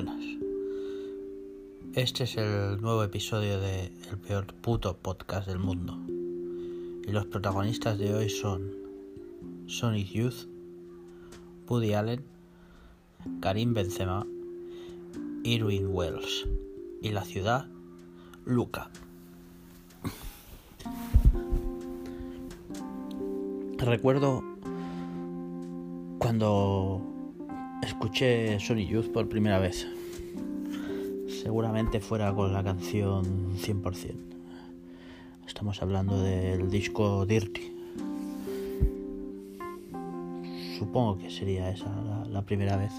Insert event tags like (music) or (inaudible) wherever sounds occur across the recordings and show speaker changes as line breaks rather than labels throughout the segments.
Buenas. Este es el nuevo episodio de El peor puto podcast del mundo. Y los protagonistas de hoy son Sonic Youth, Woody Allen, Karim Benzema, Irwin Wells y la ciudad Luca. Recuerdo cuando escuché Sonic Youth por primera vez. Seguramente fuera con la canción 100%. Estamos hablando del disco Dirty. Supongo que sería esa la, primera vez.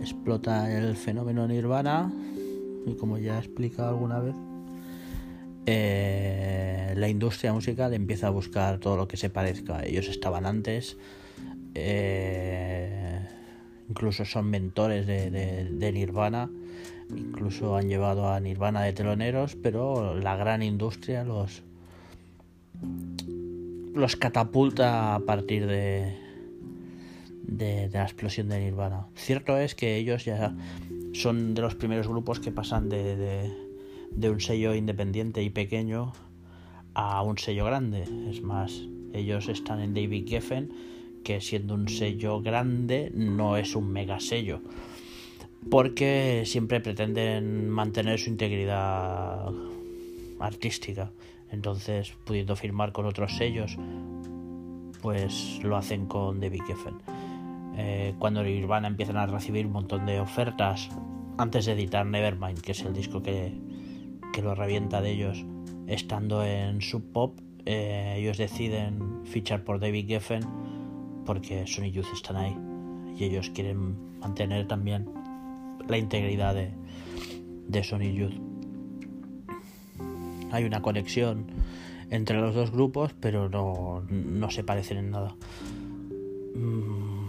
Explota el fenómeno Nirvana y como ya he explicado alguna vez, eh, la industria musical empieza a buscar todo lo que se parezca. Ellos estaban antes. Eh, incluso son mentores de, Nirvana, incluso han llevado a Nirvana de teloneros, pero la gran industria los, los catapulta a partir de, de, la explosión de Nirvana. Cierto es que ellos ya son de los primeros grupos que pasan de, de un sello independiente y pequeño a un sello grande. Es más, ellos están en David Geffen que siendo un sello grande no es un mega sello. Porque siempre pretenden mantener su integridad artística. Entonces pudiendo firmar con otros sellos pues lo hacen con David Geffen eh, cuando Nirvana empiezan a recibir un montón de ofertas antes de editar Nevermind que es el disco que, que lo revienta de ellos estando en Sub Pop eh, ellos deciden fichar por David Geffen porque Sony Youth están ahí y ellos quieren mantener también la integridad de, de Sony Youth. Hay una conexión entre los dos grupos, pero no, no se parecen en nada. Mm,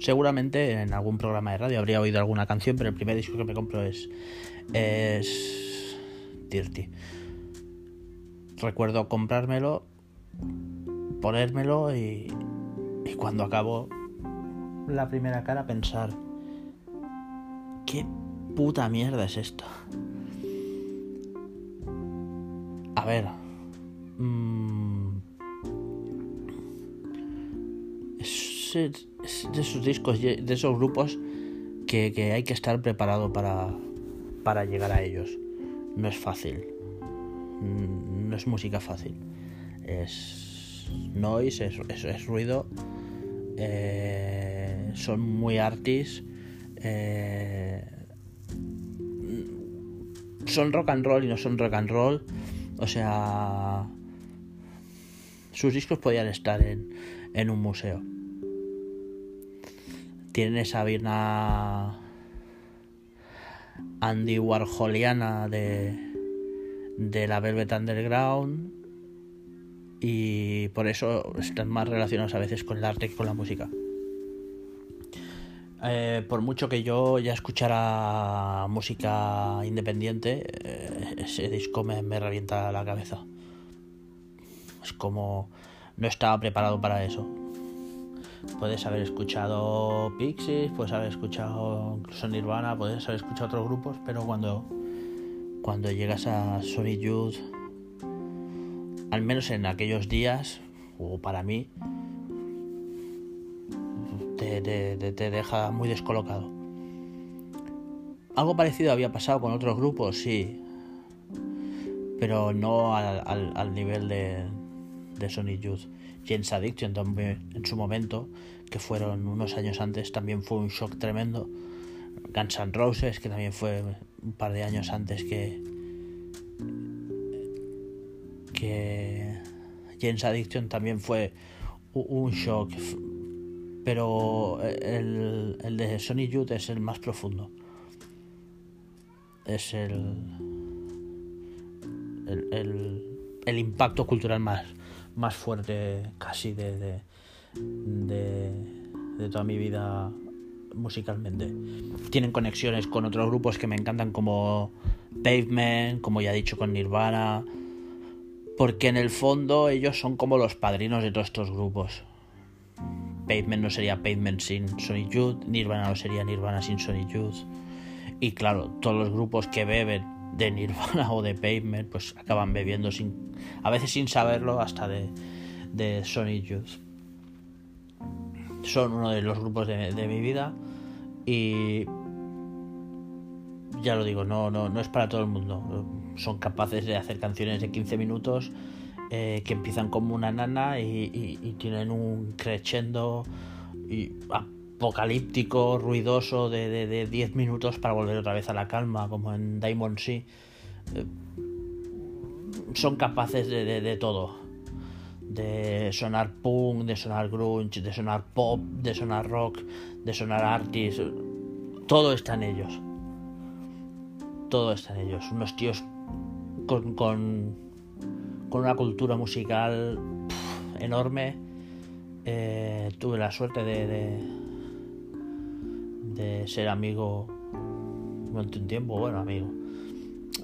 seguramente en algún programa de radio habría oído alguna canción, pero el primer disco que me compro es, es Dirty. Recuerdo comprármelo, ponérmelo y, y cuando acabo la primera cara pensar, ¿qué puta mierda es esto? A ver, mmm, es, de esos discos, de esos grupos que, que hay que estar preparado para, para llegar a ellos. No es fácil, mm, no es música fácil, es noise, es, es ruido eh, son muy artis. Eh, son rock and roll y no son rock and roll. O sea, sus discos podían estar en, en un museo. Tienen esa virna Andy Warholiana de, de la Velvet Underground y por eso están más relacionados a veces con el arte que con la música. Eh, por mucho que yo ya escuchara música independiente, eh, ese disco me, revienta la cabeza. Es como no estaba preparado para eso. Puedes haber escuchado Pixies, puedes haber escuchado incluso Nirvana, puedes haber escuchado otros grupos, pero cuando, cuando llegas a Sonic Youth al menos en aquellos días, o para mí, te, deja muy descolocado. Algo parecido había pasado con otros grupos, sí, pero no al, nivel de, de Sonic Youth. James Addiction también en su momento, que fueron unos años antes, también fue un shock tremendo. Guns N' Roses, que también fue un par de años antes que, que James Addiction también fue un shock, pero el, el de Sony Youth es el más profundo. Es el, el, el, impacto cultural más, más fuerte casi de, de, de, de toda mi vida musicalmente. Tienen conexiones con otros grupos que me encantan como Pavement, como ya he dicho con Nirvana, porque en el fondo ellos son como los padrinos de todos estos grupos. Pavement no sería Pavement sin Sonic Youth, Nirvana no sería Nirvana sin Sonic Youth. Y claro, todos los grupos que beben de Nirvana (laughs) o de Pavement, pues acaban bebiendo sin, a veces sin saberlo hasta de, de Sonic Youth. Son uno de los grupos de, de mi vida y ya lo digo, no, no, no es para todo el mundo. Son capaces de hacer canciones de 15 minutos eh, que empiezan como una nana y, tienen un crescendo y apocalíptico, ruidoso de, de, 10 minutos para volver otra vez a la calma, como en Diamond Sea. Eh, son capaces de, de todo. De sonar punk, de sonar grunge, de sonar pop, de sonar rock, de sonar artist. Todo está en ellos. Todo está en ellos. Unos tíos con, con con una cultura musical enorme. Eh, tuve la suerte de, de, ser amigo durante un tiempo, bueno, amigo,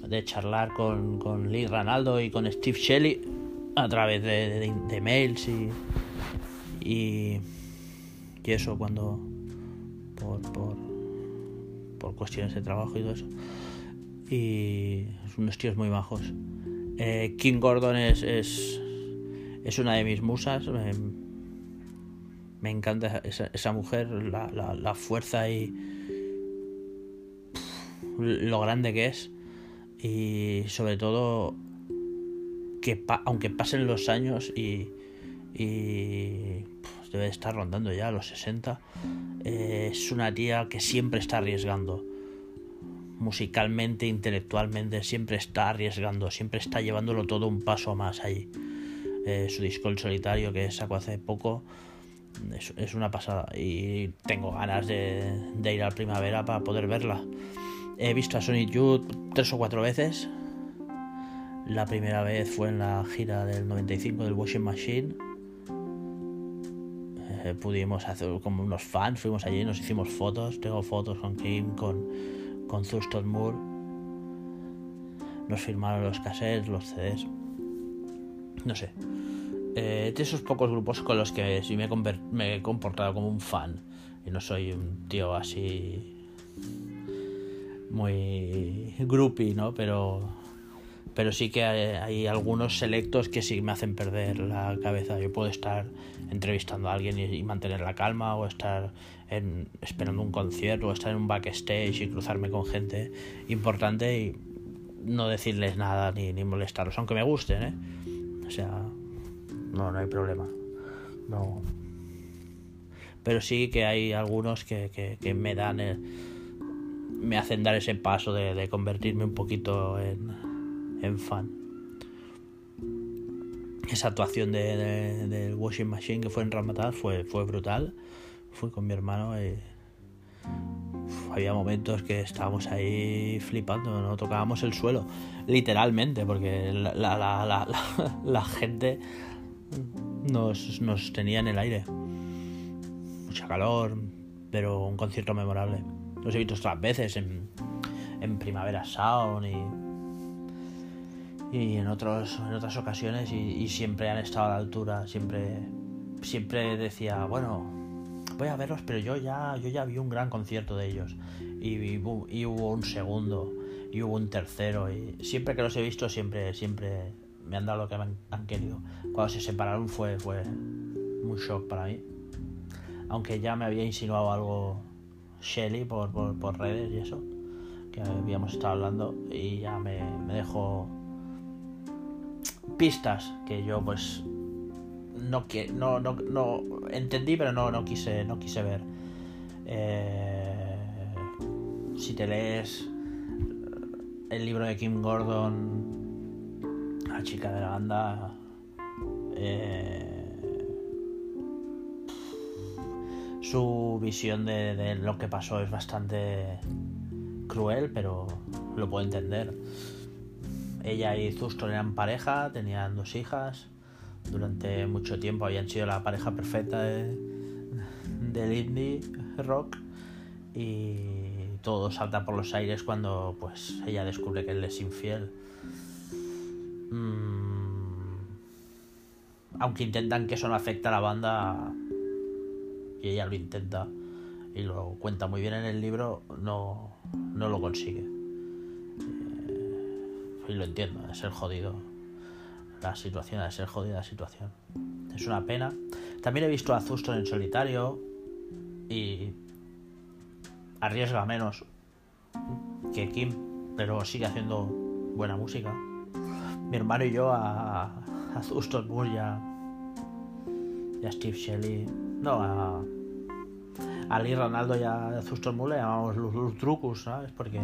de charlar con, con Lee Ranaldo y con Steve Shelley a través de, mails y, y, eso cuando por, por, por cuestiones de trabajo y todo eso. Y unos tíos muy bajos. Eh, King Gordon es, es, una de mis musas. Me, encanta esa, mujer, la, fuerza y lo grande que es. Y sobre todo que aunque pasen los años y, y debe estar rondando ya los 60, eh, es una tía que siempre está arriesgando musicalmente, intelectualmente, siempre está arriesgando, siempre está llevándolo todo un paso más ahí. Eh, su disco El Solitario que sacó hace poco es, una pasada y tengo ganas de, ir a primavera para poder verla. He visto a Sonic Youth tres o cuatro veces. La primera vez fue en la gira del 95 del Washing Machine. Eh, pudimos hacer como unos fans, fuimos allí, nos hicimos fotos. Tengo fotos con Kim, con, con Thurston Moore. Nos firmaron los cassettes, los CDs. No sé. Eh, de esos pocos grupos con los que sí me he, comportado como un fan. Y no soy un tío así. Muy groupie, ¿no? Pero. Pero sí que hay, algunos selectos que sí me hacen perder la cabeza. Yo puedo estar entrevistando a alguien y mantener la calma, o estar esperando un concierto o estar en un backstage y cruzarme con gente importante y no decirles nada ni, ni molestarlos, aunque me gusten, ¿eh? O sea, no, no hay problema. No. Pero sí que hay algunos que, que, me dan, me hacen dar ese paso de, convertirme un poquito en, en fan. Esa actuación del de, Washing Machine que fue en Ramadan fue, brutal fui con mi hermano y había momentos que estábamos ahí flipando, no tocábamos el suelo, literalmente, porque (laughs) la gente nos, nos, tenía en el aire. Mucha calor, pero un concierto memorable. Los he visto otras veces en, en Primavera Sound y, y en, otros, en otras ocasiones y, y siempre han estado a la altura, siempre, siempre decía, bueno, voy a verlos, pero yo ya, yo ya vi un gran concierto de ellos. Y, y, hubo un segundo, y hubo un tercero. Y siempre que los he visto, siempre, siempre me han dado lo que me han, querido. Cuando se separaron fue, fue un shock para mí. Aunque ya me había insinuado algo Shelly por, por, redes y eso, que habíamos estado hablando, y ya me dejó pistas que yo pues no, no, no, no entendí, pero no, no, quise, no quise ver. Eh, si te lees el libro de Kim Gordon, la chica de la banda, eh, su visión de, lo que pasó es bastante cruel, pero lo puedo entender. Ella y Zuston eran pareja, tenían dos hijas durante mucho tiempo habían sido la pareja perfecta de, del indie rock y todo salta por los aires cuando pues ella descubre que él es infiel. Mm, aunque intentan que eso no afecte a la banda, y ella lo intenta y lo cuenta muy bien en el libro, no, no lo consigue. Y lo entiendo, es ser jodido. La situación, es ser jodida la situación. Es una pena. También he visto a Zuston en solitario y arriesga menos que Kim, pero sigue haciendo buena música. Mi hermano y yo a, a Zuston Moore y a, Steve Shelley, no, a, a Lee Ronaldo y a Zuston Moore le llamamos los, trucos, ¿sabes? Porque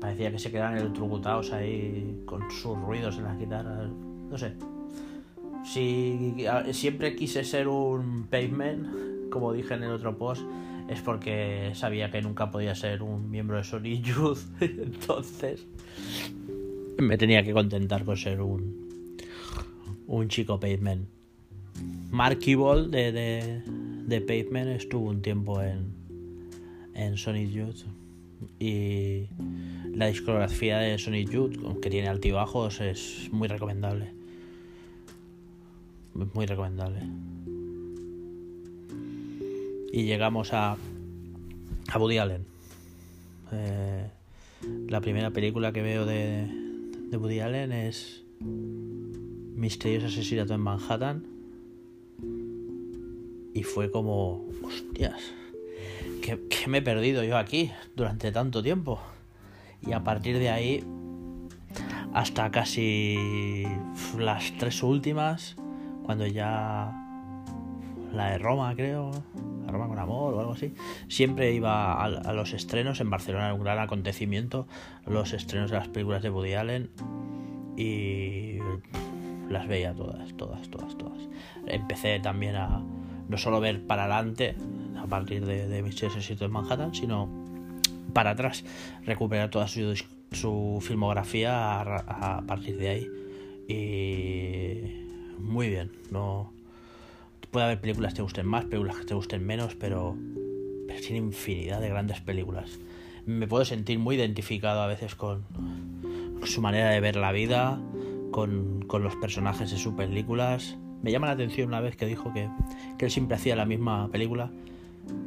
parecía que se quedaban electrocutados ahí con sus ruidos en las guitarras, no sé. Si siempre quise ser un pavement, como dije en el otro post, es porque sabía que nunca podía ser un miembro de Sony Youth. (laughs) Entonces me tenía que contentar con ser un, un chico pavement. Mark Ball de, de, de, Pavement estuvo un tiempo en, en Sonic Youth y la discografía de Sonic Youth, que tiene altibajos, es muy recomendable. Muy recomendable. Y llegamos a, a Woody Allen. Eh, la primera película que veo de, de Woody Allen es Misterioso asesinato en Manhattan. Y fue como, hostias, ¿qué, me he perdido yo aquí durante tanto tiempo? Y a partir de ahí, hasta casi las tres últimas, cuando ya la de Roma, creo, la Roma con amor o algo así. Siempre iba a, los estrenos. En Barcelona era un gran acontecimiento. Los estrenos de las películas de Woody Allen. Y las veía todas, todas, todas, todas. Empecé también a no solo ver para adelante partir de, de mis éxitos en Manhattan, sino para atrás, recuperar toda su, su filmografía a, a partir de ahí. Y muy bien, no puede haber películas que te gusten más, películas que te gusten menos, pero, pero tiene infinidad de grandes películas. Me puedo sentir muy identificado a veces con su manera de ver la vida, con, con los personajes de sus películas. Me llama la atención una vez que dijo que, que él siempre hacía la misma película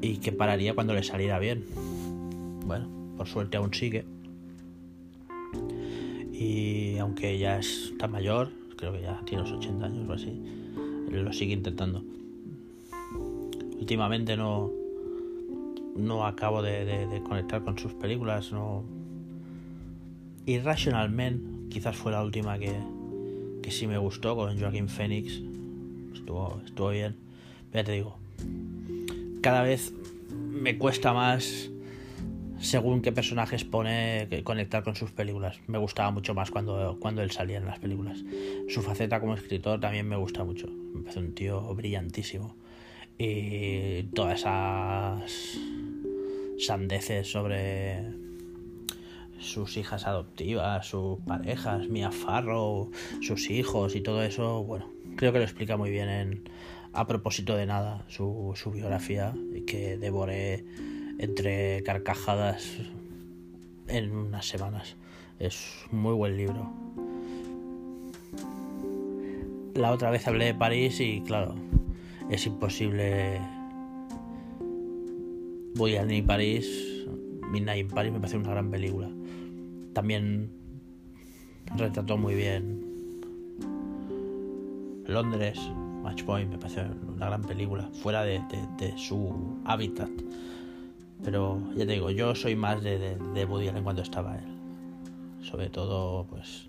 y que pararía cuando le saliera bien. Bueno, por suerte aún sigue. Y aunque ya está mayor, creo que ya tiene los 80 años o así, lo sigue intentando. Últimamente no, no acabo de, conectar con sus películas. No. Irrational Men quizás fue la última que, que sí me gustó con Joaquín Phoenix. Estuvo, estuvo bien. ya te digo, cada vez me cuesta más según qué personajes pone conectar con sus películas. Me gustaba mucho más cuando, cuando él salía en las películas. Su faceta como escritor también me gusta mucho. Me parece un tío brillantísimo. Y todas esas sandeces sobre sus hijas adoptivas, sus parejas, Mia Farrow, sus hijos y todo eso, bueno, creo que lo explica muy bien en A propósito de nada, su, su biografía, que devoré entre carcajadas en unas semanas. Es muy buen libro. La otra vez hablé de París y claro, es imposible. Voy a ni París, Midnight in Paris me parece una gran película. También retrató muy bien Londres, Match Point, me parece una gran película, fuera de su hábitat. Pero ya te digo, yo soy más de, de, de Woody Allen cuando estaba él. Sobre todo, pues,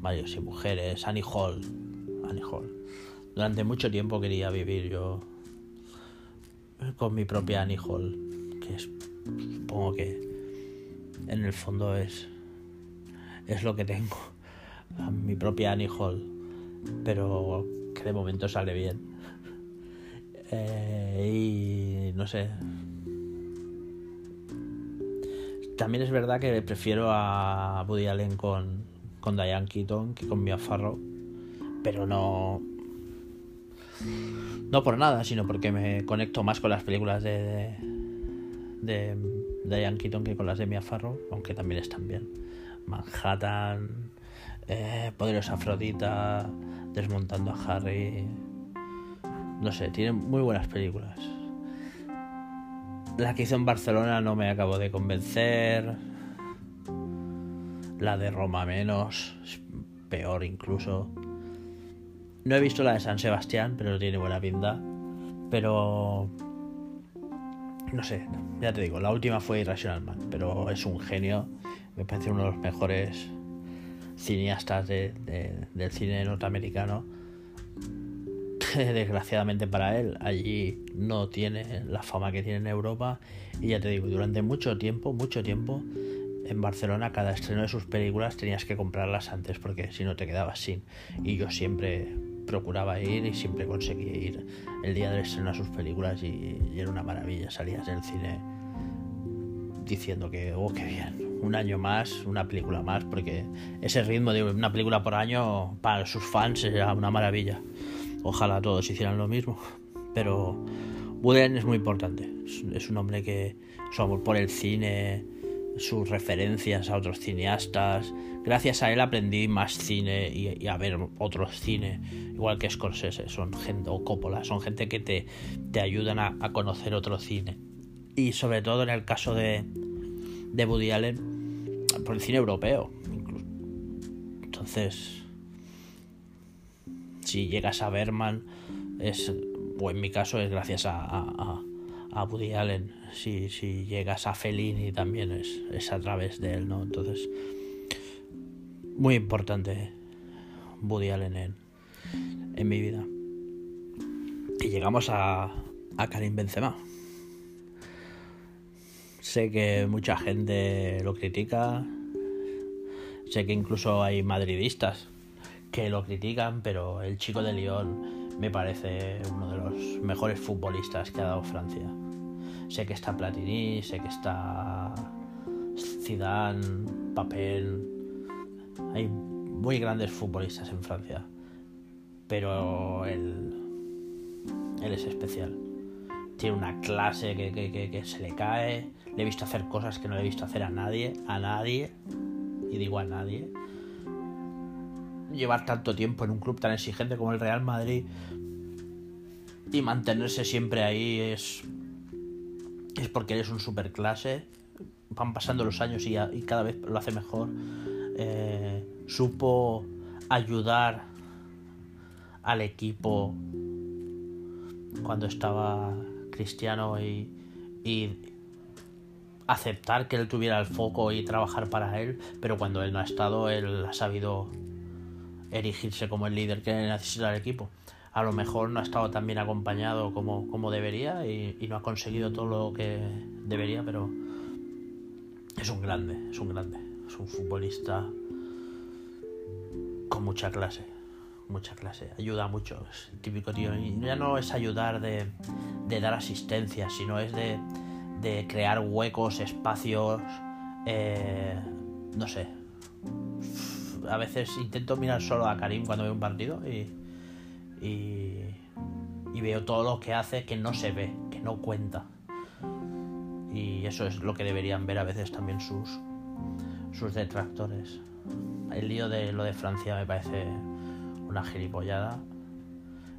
varios y mujeres, Annie Hall. Annie Hall. Durante mucho tiempo quería vivir yo con mi propia Annie Hall, que es, supongo que en el fondo es, es lo que tengo. (laughs) mi propia Annie Hall. Pero que de momento sale bien. Eh, y no sé, también es verdad que prefiero a Woody Allen con, con Diane Keaton que con Mia Farrow. Pero no. No por nada, sino porque me conecto más con las películas de, de, Diane Keaton que con las de Mia Farrow, aunque también están bien. Manhattan, eh, Poderosa Afrodita, Desmontando a Harry. No sé, tienen muy buenas películas. La que hizo en Barcelona no me acabó de convencer. La de Roma menos, peor incluso. No he visto la de San Sebastián, pero tiene buena pinta. Pero no sé, ya te digo, la última fue Irrational Man, pero es un genio, me parece uno de los mejores cineastas de, del cine norteamericano. (laughs) Desgraciadamente para él, allí no tiene la fama que tiene en Europa. Y ya te digo, durante mucho tiempo, mucho tiempo, en Barcelona, cada estreno de sus películas tenías que comprarlas antes porque si no te quedabas sin. Y yo siempre procuraba ir y siempre conseguía ir el día del estreno a sus películas y, era una maravilla. Salías del cine diciendo que, oh, qué bien, un año más, una película más, porque ese ritmo de una película por año para sus fans era una maravilla. Ojalá todos hicieran lo mismo, pero Woody es muy importante. Es un hombre que su amor por el cine, sus referencias a otros cineastas. Gracias a él aprendí más cine y, a ver otros cine, igual que Scorsese, son gente, o Coppola, son gente que te, te ayudan a, conocer otro cine. Y sobre todo en el caso de, de Woody Allen, por el cine europeo. Entonces, si llegas a Berman, es, o en mi caso es gracias a, a, a Woody Allen si, si llegas a Fellini también es, es a través de él, ¿no? Entonces, muy importante Woody Allen en, en mi vida. Y llegamos a, a Karim Benzema. Sé que mucha gente lo critica. Sé que incluso hay madridistas que lo critican, pero el chico de Lyon me parece uno de los mejores futbolistas que ha dado Francia. Sé que está Platini, sé que está Zidane, Papel. Hay muy grandes futbolistas en Francia. Pero él, él es especial. Tiene una clase que, que se le cae. Le he visto hacer cosas que no le he visto hacer a nadie. A nadie. Y digo a nadie. Llevar tanto tiempo en un club tan exigente como el Real Madrid y mantenerse siempre ahí es es porque eres un superclase. Van pasando los años y, cada vez lo hace mejor. Eh, supo ayudar al equipo cuando estaba Cristiano y, aceptar que él tuviera el foco y trabajar para él, pero cuando él no ha estado, él ha sabido erigirse como el líder que necesita el equipo. A lo mejor no ha estado tan bien acompañado como, como debería y, no ha conseguido todo lo que debería, pero es un grande, es un grande, es un futbolista con mucha clase, mucha clase, ayuda mucho, es el típico tío, y ya no es ayudar de, de dar asistencia, sino es de, de crear huecos, espacios, eh, no sé. A veces intento mirar solo a Karim cuando veo un partido y, y, veo todo lo que hace que no se ve, que no cuenta. Y eso es lo que deberían ver a veces también sus, sus detractores. El lío de lo de Francia me parece una gilipollada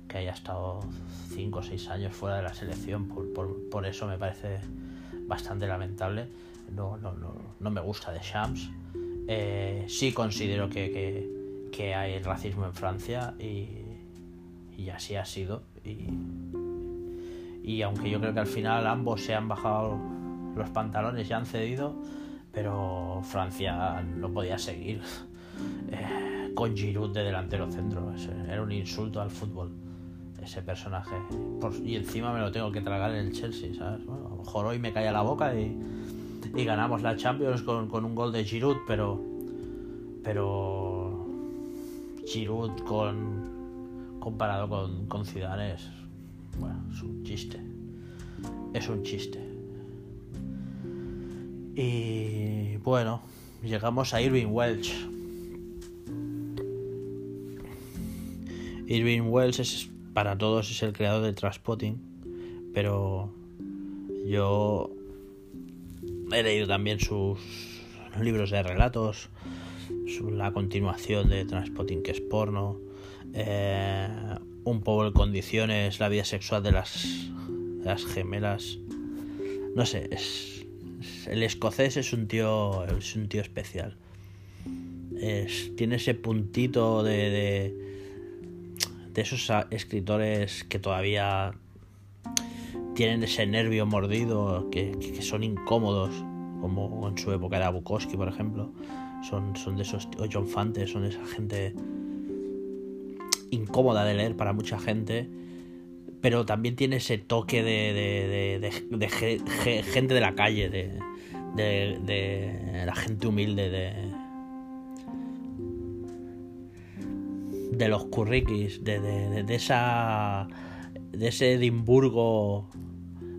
que haya estado 5 o 6 años fuera de la selección. Por, eso me parece bastante lamentable. No, no, no, no me gusta de Shams. Eh, sí considero que, que, que, hay racismo en Francia y, y así ha sido. Y, y aunque yo creo que al final ambos se han bajado los pantalones y han cedido, pero Francia no podía seguir (laughs) eh, con Giroud de delantero centro. Era un insulto al fútbol ese personaje. y encima me lo tengo que tragar en el Chelsea, ¿sabes? Bueno, a lo mejor hoy me cae la boca y, ganamos la Champions con, con, un gol de Giroud, pero pero Giroud con comparado con, con Zidane es, bueno, es un chiste. Es un chiste. Y bueno, llegamos a Irving Welch. Irving Welch es para todos es el creador de Transpotting, pero yo he leído también sus libros de relatos, la continuación de Transpotting que es porno, eh, un poco en condiciones la vida sexual de las, las gemelas no sé, es, el escocés es un tío, es un tío especial. Es, tiene ese puntito de, de, de esos escritores que todavía tienen ese nervio mordido, que, son incómodos, como en su época era Bukowski, por ejemplo. Son, son de esos, o John Fante, son de esa gente incómoda de leer para mucha gente, pero también tiene ese toque de, de, de, gente de la calle, de, de, la gente humilde, de, de los curriquis, de, de, esa de ese Edimburgo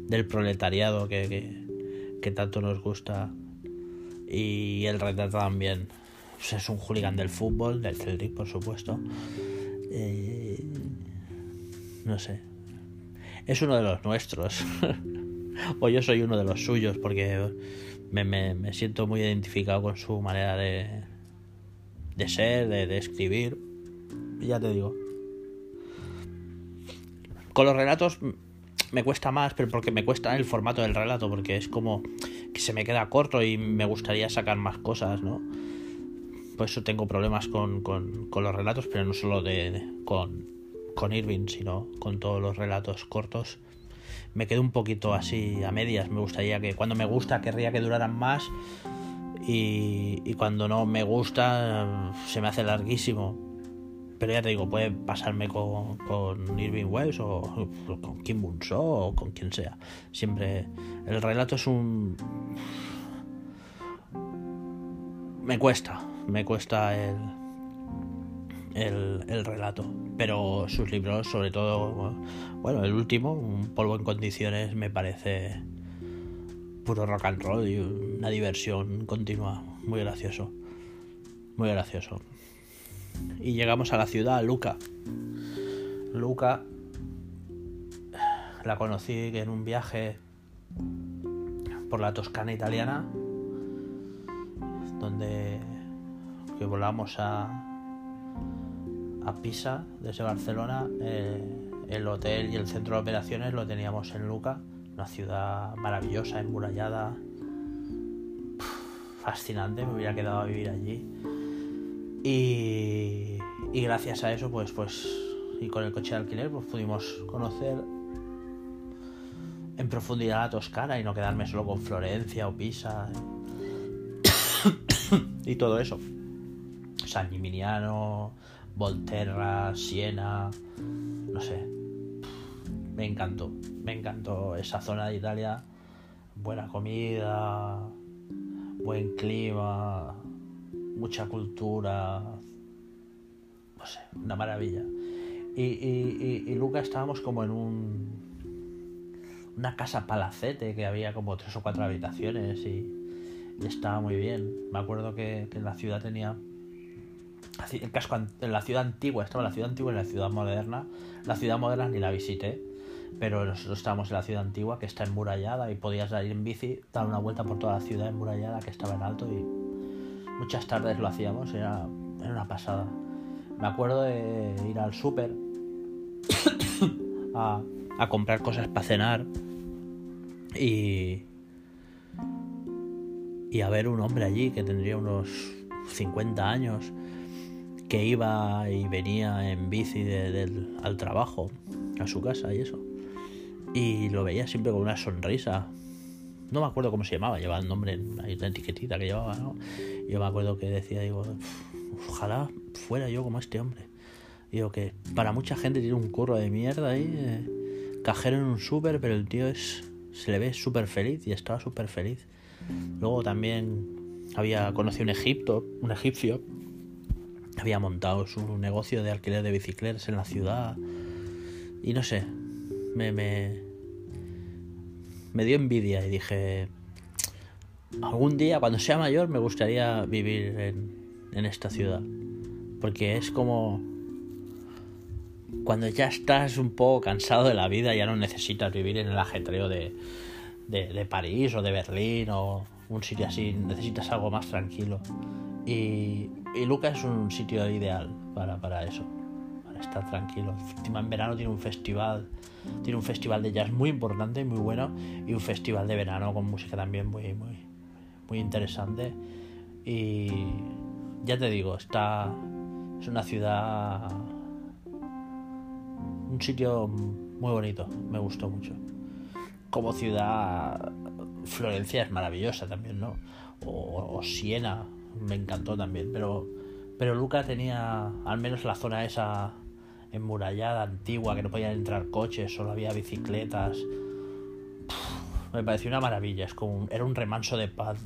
del proletariado que, que, tanto nos gusta y el retrato también pues es un hooligan del fútbol del Celtic por supuesto eh, no sé. Es uno de los nuestros. (laughs) o yo soy uno de los suyos porque me, me, siento muy identificado con su manera de, de ser, de, de escribir. Y ya te digo. Con los relatos me cuesta más, pero porque me cuesta el formato del relato, porque es como que se me queda corto y me gustaría sacar más cosas, ¿no? por eso tengo problemas con, los relatos, pero no solo de, con, con Irving, sino con todos los relatos cortos. Me quedo un poquito así a medias. Me gustaría que cuando me gusta querría que duraran más y, cuando no me gusta se me hace larguísimo. Pero ya te digo, puede pasarme con, con Irving Wells o, con Kim Bunso o con quien sea. Siempre el relato es un... Me cuesta, me cuesta el, el, relato. Pero sus libros, sobre todo, bueno, el último, Un polvo en condiciones, me parece puro rock and roll y una diversión continua. Muy gracioso. Muy gracioso. Y llegamos a la ciudad, Luca. Luca la conocí en un viaje por la Toscana italiana, donde volamos a, a Pisa desde Barcelona, eh, el hotel y el centro de operaciones lo teníamos en Luca, una ciudad maravillosa, emburallada, fascinante, me hubiera quedado a vivir allí. Y, gracias a eso, pues, pues, y con el coche de alquiler, pues pudimos conocer en profundidad la Toscana y no quedarme solo con Florencia o Pisa (coughs) y todo eso. San Gimignano, Volterra, Siena, no sé. Me encantó, me encantó esa zona de Italia. Buena comida, buen clima, mucha cultura, no sé, una maravilla. Y, y, y, Luca estábamos como en un una casa palacete que había como tres o cuatro habitaciones y, estaba muy bien. Me acuerdo que, que la ciudad tenía el casco en la ciudad antigua, estaba la ciudad antigua y la ciudad moderna. La ciudad moderna ni la visité, pero nosotros estábamos en la ciudad antigua que está emmurallada y podías ir en bici, dar una vuelta por toda la ciudad emmurallada que estaba en alto y muchas tardes lo hacíamos, era, una pasada. Me acuerdo de ir al súper (coughs) a, comprar cosas para cenar y y a ver un hombre allí que tendría unos 50 años que iba y venía en bici del, al trabajo, a su casa y eso. Y lo veía siempre con una sonrisa. No me acuerdo cómo se llamaba, llevaba el nombre, hay una etiquetita que llevaba, ¿no? Yo me acuerdo que decía, digo, ojalá fuera yo como este hombre. Digo que para mucha gente tiene un curro de mierda ahí, eh, cajero en un súper, pero el tío es se le ve súper feliz y estaba súper feliz. Luego también había conocido un Egipto, un egipcio, había montado su negocio de alquiler de bicicletas en la ciudad y no sé, me, me, me dio envidia y dije, algún día cuando sea mayor me gustaría vivir en, en esta ciudad, porque es como cuando ya estás un poco cansado de la vida, ya no necesitas vivir en el ajetreo de, de, París o de Berlín o un sitio así, necesitas algo más tranquilo. Y, y Luca es un sitio ideal para, para eso, está tranquilo. Encima en verano tiene un festival, tiene un festival de jazz muy importante, muy bueno, y un festival de verano con música también muy, muy, muy interesante. Y ya te digo, está es una ciudad, un sitio muy bonito, me gustó mucho. Como ciudad, Florencia es maravillosa también, ¿no? O, o Siena, me encantó también, pero pero Luca tenía al menos la zona esa enmurallada, antigua, que no podían entrar coches, solo había bicicletas. me pareció una maravilla, es como era un remanso de paz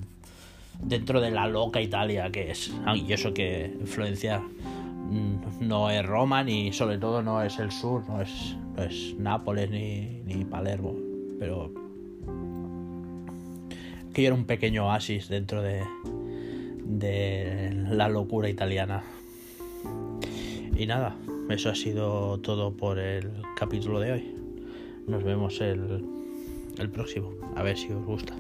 dentro de la loca Italia que es. Y eso que Florencia mm, no es Roma ni sobre todo no es el sur, no es, no es Nápoles ni, ni Palermo, pero que era un pequeño oasis dentro de, de la locura italiana. Y nada, eso ha sido todo por el capítulo de hoy. Nos vemos el, el próximo. A ver si os gusta.